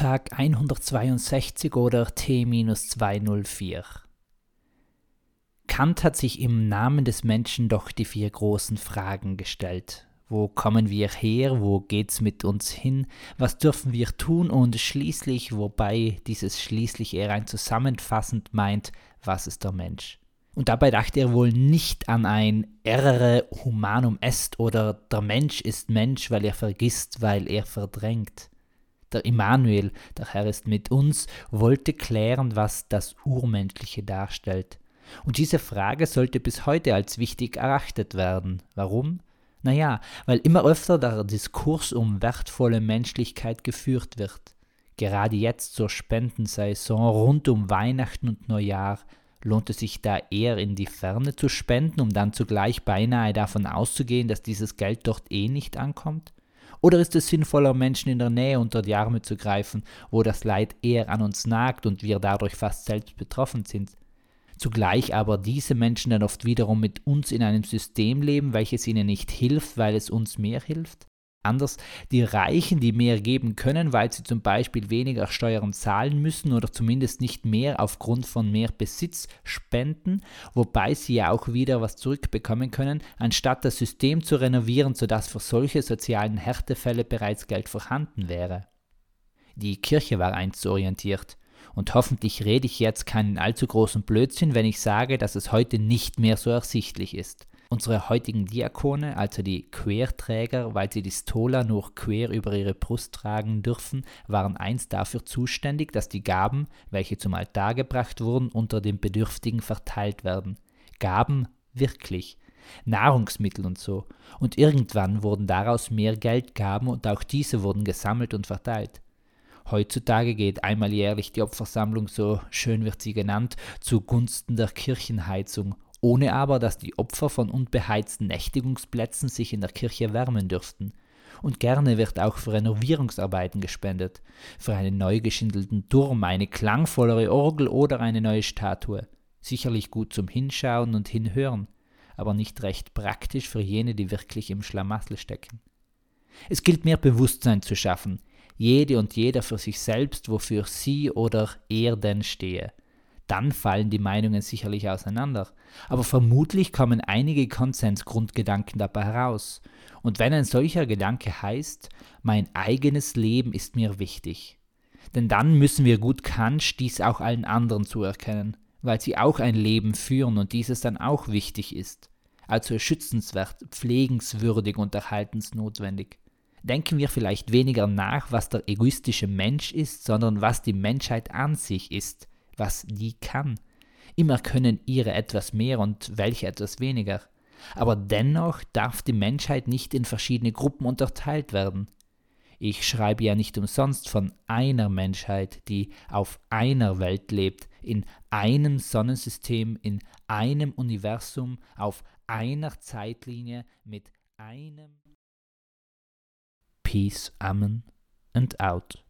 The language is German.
Tag 162 oder T-204. Kant hat sich im Namen des Menschen doch die vier großen Fragen gestellt. Wo kommen wir her? Wo geht's mit uns hin? Was dürfen wir tun? Und schließlich, wobei dieses schließlich eher ein zusammenfassend meint, was ist der Mensch? Und dabei dachte er wohl nicht an ein errere humanum est oder der Mensch ist Mensch, weil er vergisst, weil er verdrängt. Der Immanuel, der Herr ist mit uns, wollte klären, was das Urmenschliche darstellt. Und diese Frage sollte bis heute als wichtig erachtet werden. Warum? Naja, weil immer öfter der Diskurs um wertvolle Menschlichkeit geführt wird. Gerade jetzt zur Spendensaison rund um Weihnachten und Neujahr lohnt es sich da eher in die Ferne zu spenden, um dann zugleich beinahe davon auszugehen, dass dieses Geld dort eh nicht ankommt? Oder ist es sinnvoller, Menschen in der Nähe unter die Arme zu greifen, wo das Leid eher an uns nagt und wir dadurch fast selbst betroffen sind? Zugleich aber diese Menschen dann oft wiederum mit uns in einem System leben, welches ihnen nicht hilft, weil es uns mehr hilft? Anders die Reichen, die mehr geben können, weil sie zum Beispiel weniger Steuern zahlen müssen oder zumindest nicht mehr aufgrund von mehr Besitz spenden, wobei sie ja auch wieder was zurückbekommen können, anstatt das System zu renovieren, sodass für solche sozialen Härtefälle bereits Geld vorhanden wäre. Die Kirche war einst orientiert. Und hoffentlich rede ich jetzt keinen allzu großen Blödsinn, wenn ich sage, dass es heute nicht mehr so ersichtlich ist. Unsere heutigen Diakone, also die Querträger, weil sie die Stola nur quer über ihre Brust tragen dürfen, waren einst dafür zuständig, dass die Gaben, welche zum Altar gebracht wurden, unter den Bedürftigen verteilt werden. Gaben wirklich. Nahrungsmittel und so. Und irgendwann wurden daraus mehr Geldgaben und auch diese wurden gesammelt und verteilt. Heutzutage geht einmal jährlich die Opfersammlung, so schön wird sie genannt, zugunsten der Kirchenheizung ohne aber, dass die Opfer von unbeheizten Nächtigungsplätzen sich in der Kirche wärmen dürften. Und gerne wird auch für Renovierungsarbeiten gespendet, für einen neu geschindelten Turm, eine klangvollere Orgel oder eine neue Statue. Sicherlich gut zum Hinschauen und Hinhören, aber nicht recht praktisch für jene, die wirklich im Schlamassel stecken. Es gilt mehr Bewusstsein zu schaffen, jede und jeder für sich selbst, wofür sie oder er denn stehe dann fallen die Meinungen sicherlich auseinander. Aber vermutlich kommen einige Konsensgrundgedanken dabei heraus. Und wenn ein solcher Gedanke heißt, mein eigenes Leben ist mir wichtig, denn dann müssen wir gut Kant dies auch allen anderen zuerkennen, weil sie auch ein Leben führen und dieses dann auch wichtig ist, also schützenswert, pflegenswürdig und erhaltensnotwendig. Denken wir vielleicht weniger nach, was der egoistische Mensch ist, sondern was die Menschheit an sich ist, was die kann. Immer können ihre etwas mehr und welche etwas weniger. Aber dennoch darf die Menschheit nicht in verschiedene Gruppen unterteilt werden. Ich schreibe ja nicht umsonst von einer Menschheit, die auf einer Welt lebt, in einem Sonnensystem, in einem Universum, auf einer Zeitlinie mit einem Peace, Amen and out.